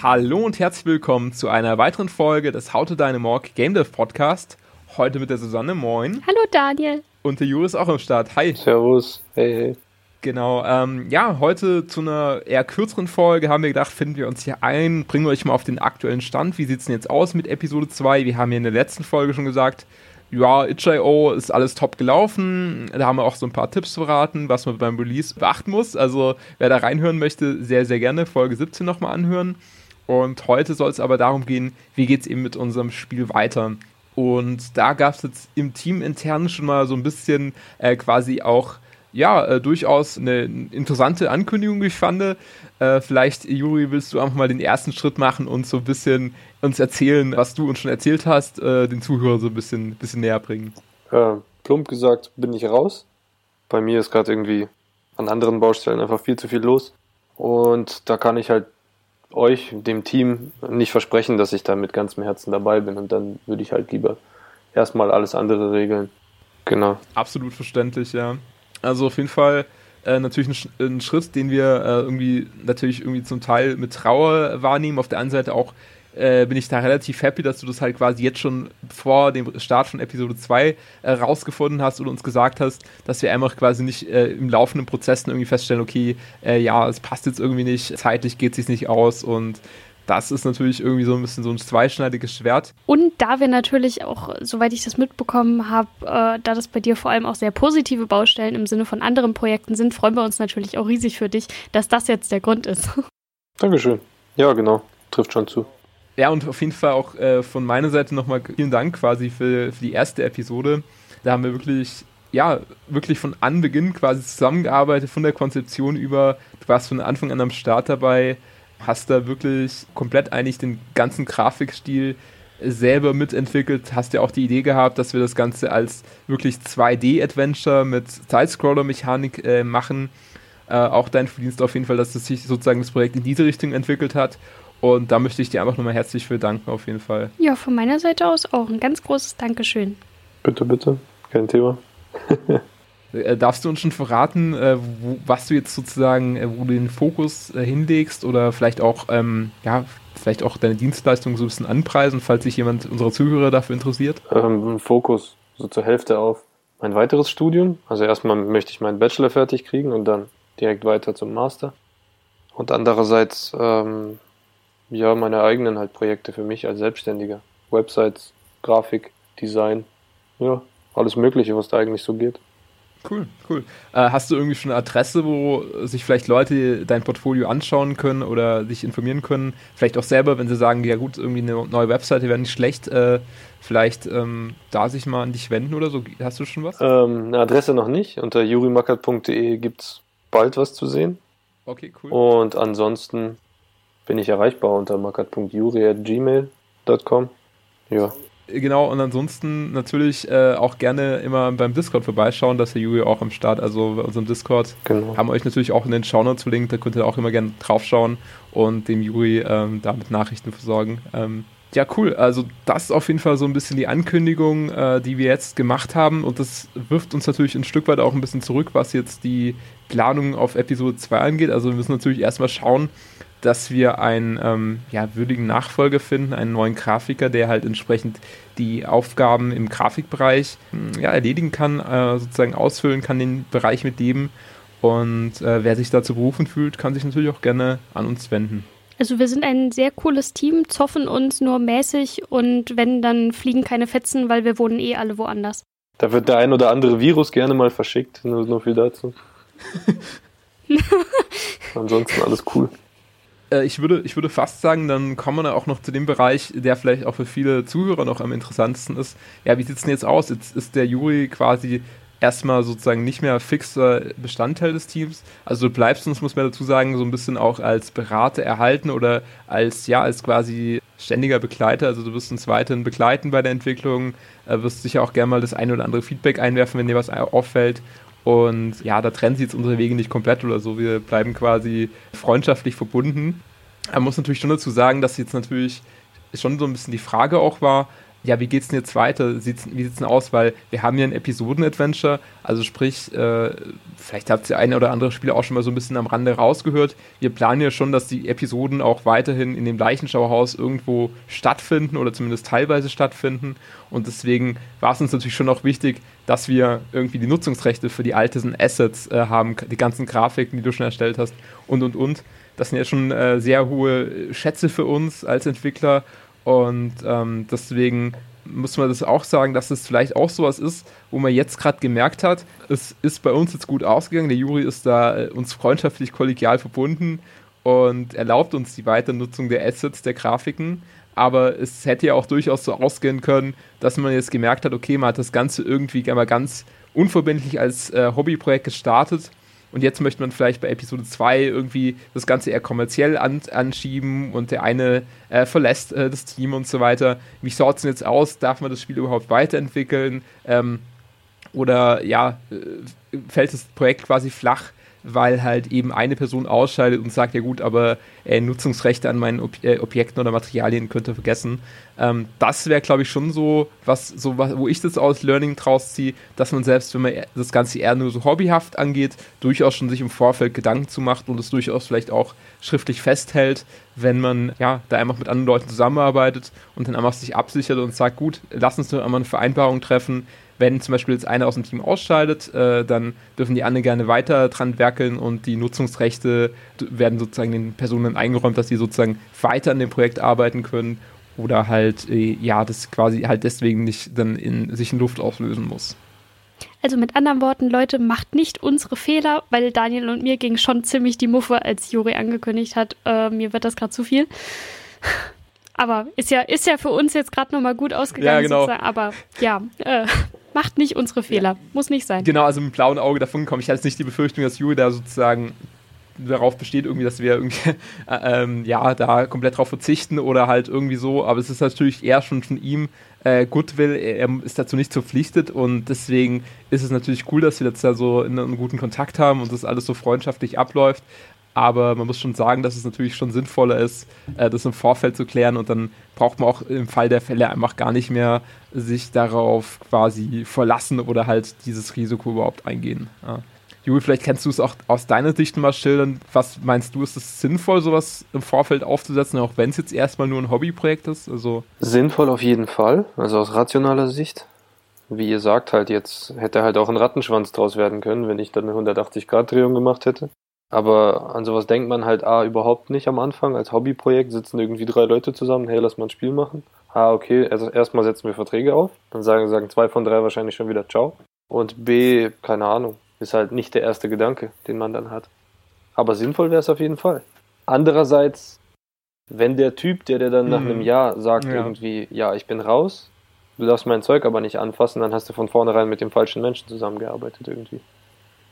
Hallo und herzlich willkommen zu einer weiteren Folge des How to Dynamorg Game Dev Podcast. Heute mit der Susanne, moin. Hallo Daniel. Und der Juri ist auch am Start. Hi. Servus. Hey, hey. Genau, ähm, ja, heute zu einer eher kürzeren Folge haben wir gedacht, finden wir uns hier ein, bringen wir euch mal auf den aktuellen Stand. Wie sieht es denn jetzt aus mit Episode 2? Wir haben ja in der letzten Folge schon gesagt, ja, itch.io ist alles top gelaufen. Da haben wir auch so ein paar Tipps verraten, was man beim Release beachten muss. Also, wer da reinhören möchte, sehr, sehr gerne Folge 17 nochmal anhören. Und heute soll es aber darum gehen, wie geht es eben mit unserem Spiel weiter. Und da gab es jetzt im Team intern schon mal so ein bisschen äh, quasi auch ja, äh, durchaus eine interessante Ankündigung, wie ich fand. Äh, vielleicht, Juri, willst du einfach mal den ersten Schritt machen und so ein bisschen uns erzählen, was du uns schon erzählt hast, äh, den Zuhörer so ein bisschen, bisschen näher bringen. Äh, plump gesagt, bin ich raus. Bei mir ist gerade irgendwie an anderen Baustellen einfach viel zu viel los. Und da kann ich halt euch, dem Team, nicht versprechen, dass ich da mit ganzem Herzen dabei bin. Und dann würde ich halt lieber erstmal alles andere regeln. Genau. Absolut verständlich, ja. Also auf jeden Fall äh, natürlich ein, ein, Schritt, den wir äh, irgendwie natürlich irgendwie zum Teil mit Trauer wahrnehmen. Auf der anderen Seite auch äh, bin ich da relativ happy, dass du das halt quasi jetzt schon vor dem Start von Episode 2 äh, rausgefunden hast und uns gesagt hast, dass wir einfach quasi nicht äh, im laufenden Prozessen irgendwie feststellen, okay, äh, ja, es passt jetzt irgendwie nicht, zeitlich geht es sich nicht aus und das ist natürlich irgendwie so ein bisschen so ein zweischneidiges Schwert. Und da wir natürlich auch, soweit ich das mitbekommen habe, äh, da das bei dir vor allem auch sehr positive Baustellen im Sinne von anderen Projekten sind, freuen wir uns natürlich auch riesig für dich, dass das jetzt der Grund ist. Dankeschön. Ja, genau. Trifft schon zu. Ja, und auf jeden Fall auch äh, von meiner Seite nochmal vielen Dank quasi für, für die erste Episode. Da haben wir wirklich ja, wirklich von Anbeginn quasi zusammengearbeitet, von der Konzeption über, du warst von Anfang an am Start dabei, hast da wirklich komplett eigentlich den ganzen Grafikstil selber mitentwickelt, hast ja auch die Idee gehabt, dass wir das Ganze als wirklich 2D-Adventure mit Sidescroller-Mechanik äh, machen. Äh, auch dein Verdienst auf jeden Fall, dass das sich sozusagen das Projekt in diese Richtung entwickelt hat. Und da möchte ich dir einfach nochmal herzlich für danken, auf jeden Fall. Ja, von meiner Seite aus auch ein ganz großes Dankeschön. Bitte, bitte. Kein Thema. Äh, darfst du uns schon verraten, äh, wo, was du jetzt sozusagen, äh, wo du den Fokus hinlegst oder vielleicht auch, ähm, ja, vielleicht auch deine Dienstleistung so ein bisschen anpreisen, falls sich jemand unserer Zuhörer dafür interessiert? Ähm, Fokus so zur Hälfte auf mein weiteres Studium. Also erstmal möchte ich meinen Bachelor fertig kriegen und dann direkt weiter zum Master. Und andererseits, ähm, ja, meine eigenen halt Projekte für mich als Selbstständiger. Websites, Grafik, Design, ja, alles Mögliche, was da eigentlich so geht. Cool, cool. Äh, hast du irgendwie schon eine Adresse, wo sich vielleicht Leute dein Portfolio anschauen können oder sich informieren können? Vielleicht auch selber, wenn sie sagen, ja gut, irgendwie eine neue Webseite wäre nicht schlecht, äh, vielleicht ähm, da sich mal an dich wenden oder so. Hast du schon was? Ähm, eine Adresse noch nicht. Unter jurimackert.de gibt es bald was zu sehen. Okay, cool. Und ansonsten bin ich erreichbar unter mackert.juri.gmail.com. Ja. Genau, und ansonsten natürlich äh, auch gerne immer beim Discord vorbeischauen, dass der Juri auch am Start, also bei unserem Discord. Genau. Haben wir euch natürlich auch in den Shownotes verlinkt, da könnt ihr auch immer gerne draufschauen und dem Juri ähm, da mit Nachrichten versorgen. Ähm, ja, cool. Also das ist auf jeden Fall so ein bisschen die Ankündigung, äh, die wir jetzt gemacht haben. Und das wirft uns natürlich ein Stück weit auch ein bisschen zurück, was jetzt die Planung auf Episode 2 angeht. Also wir müssen natürlich erstmal schauen, dass wir einen ähm, ja, würdigen Nachfolger finden, einen neuen Grafiker, der halt entsprechend die Aufgaben im Grafikbereich hm, ja, erledigen kann, äh, sozusagen ausfüllen kann, den Bereich mit dem. Und äh, wer sich dazu berufen fühlt, kann sich natürlich auch gerne an uns wenden. Also wir sind ein sehr cooles Team, zoffen uns nur mäßig und wenn, dann fliegen keine Fetzen, weil wir wohnen eh alle woanders. Da wird der ein oder andere Virus gerne mal verschickt, nur, nur viel dazu. Ansonsten alles cool. Äh, ich würde, ich würde fast sagen, dann kommen wir auch noch zu dem Bereich, der vielleicht auch für viele Zuhörer noch am interessantesten ist. Ja, wie sieht es denn jetzt aus? Jetzt ist der Juri quasi erstmal sozusagen nicht mehr fixer Bestandteil des Teams. Also du bleibst uns, muss man dazu sagen, so ein bisschen auch als Berater erhalten oder als, ja, als quasi ständiger Begleiter. Also du wirst uns weiterhin begleiten bei der Entwicklung, äh, wirst sicher auch gerne mal das ein oder andere Feedback einwerfen, wenn dir was auffällt. Und ja, da trennen sich jetzt unsere Wege nicht komplett oder so. Wir bleiben quasi freundschaftlich verbunden. Man muss natürlich schon dazu sagen, dass jetzt natürlich schon so ein bisschen die Frage auch war, ja, wie geht's denn jetzt weiter? Sieht's, wie sieht's denn aus? Weil wir haben ja ein Episoden-Adventure, also sprich, äh, vielleicht habt ihr eine oder andere Spieler auch schon mal so ein bisschen am Rande rausgehört. Wir planen ja schon, dass die Episoden auch weiterhin in dem Leichenschauerhaus irgendwo stattfinden oder zumindest teilweise stattfinden. Und deswegen war es uns natürlich schon auch wichtig, dass wir irgendwie die Nutzungsrechte für die alten Assets äh, haben, die ganzen Grafiken, die du schon erstellt hast und und und. Das sind ja schon äh, sehr hohe Schätze für uns als Entwickler und ähm, deswegen muss man das auch sagen, dass es vielleicht auch sowas ist, wo man jetzt gerade gemerkt hat, es ist bei uns jetzt gut ausgegangen. Der Juri ist da äh, uns freundschaftlich kollegial verbunden und erlaubt uns die Weiternutzung der Assets, der Grafiken. Aber es hätte ja auch durchaus so ausgehen können, dass man jetzt gemerkt hat, okay, man hat das Ganze irgendwie einmal ganz unverbindlich als äh, Hobbyprojekt gestartet und jetzt möchte man vielleicht bei Episode 2 irgendwie das Ganze eher kommerziell an, anschieben und der eine äh, verlässt äh, das Team und so weiter. Wie schaut es denn jetzt aus? Darf man das Spiel überhaupt weiterentwickeln? Ähm, oder ja, äh, fällt das Projekt quasi flach? Weil halt eben eine Person ausscheidet und sagt, ja gut, aber äh, Nutzungsrechte an meinen Ob äh, Objekten oder Materialien könnt ihr vergessen. Ähm, das wäre, glaube ich, schon so, was, so was, wo ich das aus Learning draus ziehe, dass man selbst, wenn man das Ganze eher nur so hobbyhaft angeht, durchaus schon sich im Vorfeld Gedanken zu macht und es durchaus vielleicht auch schriftlich festhält, wenn man ja da einfach mit anderen Leuten zusammenarbeitet und dann einfach sich absichert und sagt, gut, lass uns doch einmal eine Vereinbarung treffen, wenn zum Beispiel jetzt einer aus dem Team ausscheidet, äh, dann dürfen die anderen gerne weiter dran werkeln und die Nutzungsrechte werden sozusagen den Personen eingeräumt, dass sie sozusagen weiter an dem Projekt arbeiten können oder halt, äh, ja, das quasi halt deswegen nicht dann in sich in Luft auslösen muss. Also mit anderen Worten, Leute, macht nicht unsere Fehler, weil Daniel und mir ging schon ziemlich die Muffe, als Juri angekündigt hat, äh, mir wird das gerade zu viel. Aber ist ja, ist ja für uns jetzt gerade nochmal gut ausgegangen. Ja, genau. Aber ja, äh, macht nicht unsere Fehler. Ja. Muss nicht sein. Genau, also mit blauen Auge davon komme ich hatte jetzt nicht die Befürchtung, dass Juri da sozusagen darauf besteht, irgendwie, dass wir irgendwie, äh, ähm, ja, da komplett drauf verzichten oder halt irgendwie so. Aber es ist natürlich eher schon von ihm äh, Goodwill. Er ist dazu nicht verpflichtet und deswegen ist es natürlich cool, dass wir jetzt da so in einen guten Kontakt haben und das alles so freundschaftlich abläuft aber man muss schon sagen, dass es natürlich schon sinnvoller ist, äh, das im Vorfeld zu klären und dann braucht man auch im Fall der Fälle einfach gar nicht mehr sich darauf quasi verlassen oder halt dieses Risiko überhaupt eingehen. Ja. Juli, vielleicht kennst du es auch aus deiner Sicht mal schildern. Was meinst du, ist es sinnvoll, sowas im Vorfeld aufzusetzen, auch wenn es jetzt erstmal nur ein Hobbyprojekt ist? Also sinnvoll auf jeden Fall, also aus rationaler Sicht. Wie ihr sagt, halt jetzt hätte halt auch ein Rattenschwanz draus werden können, wenn ich dann eine 180-Grad-Drehung gemacht hätte. Aber an sowas denkt man halt A überhaupt nicht am Anfang. Als Hobbyprojekt sitzen irgendwie drei Leute zusammen, hey, lass mal ein Spiel machen. A, okay, also erstmal setzen wir Verträge auf. Dann sagen, sagen zwei von drei wahrscheinlich schon wieder Ciao. Und B, keine Ahnung, ist halt nicht der erste Gedanke, den man dann hat. Aber sinnvoll wäre es auf jeden Fall. Andererseits, wenn der Typ, der dir dann nach mhm. einem Jahr sagt ja. irgendwie, ja, ich bin raus, du darfst mein Zeug aber nicht anfassen, dann hast du von vornherein mit dem falschen Menschen zusammengearbeitet irgendwie.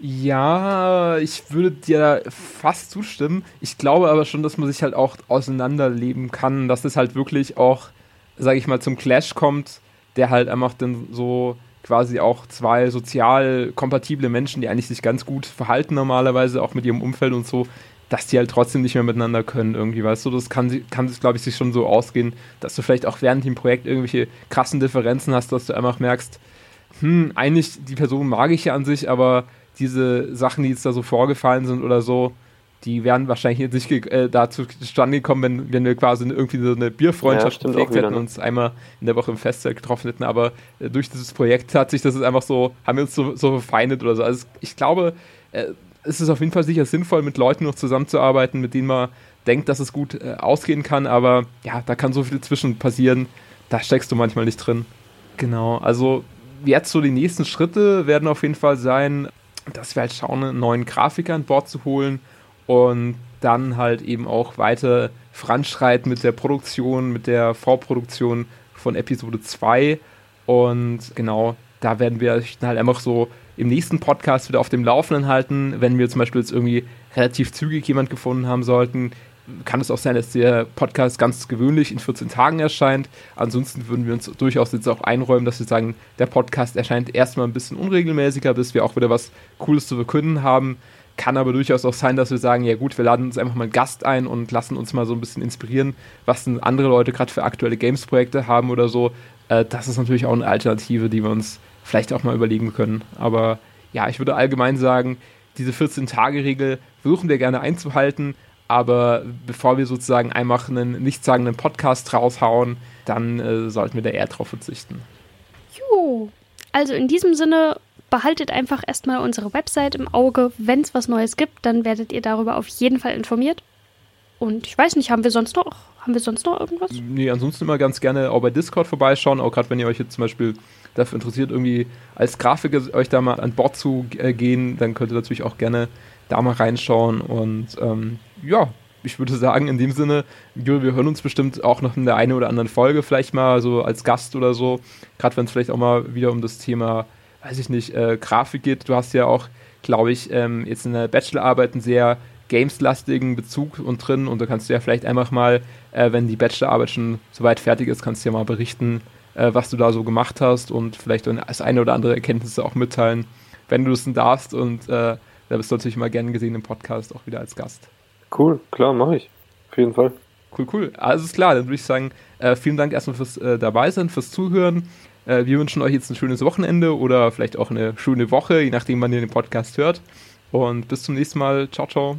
Ja, ich würde dir fast zustimmen. Ich glaube aber schon, dass man sich halt auch auseinanderleben kann, dass es halt wirklich auch, sage ich mal, zum Clash kommt, der halt einfach dann so quasi auch zwei sozial kompatible Menschen, die eigentlich sich ganz gut verhalten normalerweise, auch mit ihrem Umfeld und so, dass die halt trotzdem nicht mehr miteinander können irgendwie, weißt du, das kann, kann glaube ich, sich schon so ausgehen, dass du vielleicht auch während dem Projekt irgendwelche krassen Differenzen hast, dass du einfach merkst, hm, eigentlich die Person mag ich ja an sich, aber diese Sachen, die jetzt da so vorgefallen sind oder so, die wären wahrscheinlich jetzt nicht äh, dazu zustande gekommen, wenn, wenn wir quasi irgendwie so eine Bierfreundschaft ja, gepflegt hätten und uns einmal in der Woche im Festzelt getroffen hätten. Aber äh, durch dieses Projekt hat sich das einfach so, haben wir uns so, so verfeindet oder so. Also ich glaube, äh, es ist auf jeden Fall sicher sinnvoll, mit Leuten noch zusammenzuarbeiten, mit denen man denkt, dass es gut äh, ausgehen kann. Aber ja, da kann so viel zwischen passieren. Da steckst du manchmal nicht drin. Genau, also jetzt so die nächsten Schritte werden auf jeden Fall sein, dass wir halt schauen, einen neuen Grafiker an Bord zu holen und dann halt eben auch weiter voranschreiten mit der Produktion, mit der Vorproduktion von Episode 2. Und genau, da werden wir halt einfach so im nächsten Podcast wieder auf dem Laufenden halten. Wenn wir zum Beispiel jetzt irgendwie relativ zügig jemand gefunden haben sollten, kann es auch sein, dass der Podcast ganz gewöhnlich in 14 Tagen erscheint. Ansonsten würden wir uns durchaus jetzt auch einräumen, dass wir sagen, der Podcast erscheint erstmal ein bisschen unregelmäßiger, bis wir auch wieder was Cooles zu verkünden haben. Kann aber durchaus auch sein, dass wir sagen, ja gut, wir laden uns einfach mal einen Gast ein und lassen uns mal so ein bisschen inspirieren, was denn andere Leute gerade für aktuelle Games-Projekte haben oder so. Äh, das ist natürlich auch eine Alternative, die wir uns vielleicht auch mal überlegen können. Aber ja, ich würde allgemein sagen, diese 14-Tage-Regel versuchen wir gerne einzuhalten, aber bevor wir sozusagen einfach einen nichtssagenden Podcast raushauen, dann äh, sollten wir da eher drauf verzichten. Jo, also in diesem Sinne behaltet einfach erstmal unsere Website im Auge. Wenn es was Neues gibt, dann werdet ihr darüber auf jeden Fall informiert. Und ich weiß nicht, haben wir sonst noch, haben wir sonst noch irgendwas? Nee, ansonsten immer ganz gerne auch bei Discord vorbeischauen, auch gerade wenn ihr euch jetzt zum Beispiel dafür interessiert, irgendwie als Grafiker euch da mal an Bord zu äh, gehen, dann könnt ihr natürlich auch gerne da mal reinschauen. Und ähm, ja, ich würde sagen, in dem Sinne, wir hören uns bestimmt auch noch in der einen oder anderen Folge vielleicht mal so als Gast oder so. Gerade wenn es vielleicht auch mal wieder um das Thema, weiß ich nicht, äh, Grafik geht. Du hast ja auch, glaube ich, ähm, jetzt in der Bachelorarbeit einen sehr gameslastigen Bezug und drin und da kannst du ja vielleicht einfach mal, äh, wenn die Bachelorarbeit schon soweit fertig ist, kannst du ja mal berichten, äh, was du da so gemacht hast und vielleicht das eine oder andere Erkenntnisse auch mitteilen, wenn du es denn darfst und äh, da bist du natürlich mal gern gesehen im Podcast auch wieder als Gast. Cool, klar, mache ich. Auf jeden Fall. Cool, cool. Ist klar, dann würde ich sagen, äh, vielen Dank erstmal fürs äh, Dabeisein, fürs Zuhören. Äh, wir wünschen euch jetzt ein schönes Wochenende oder vielleicht auch eine schöne Woche, je nachdem, wann ihr den Podcast hört. Und bis zum nächsten Mal. Ciao, ciao.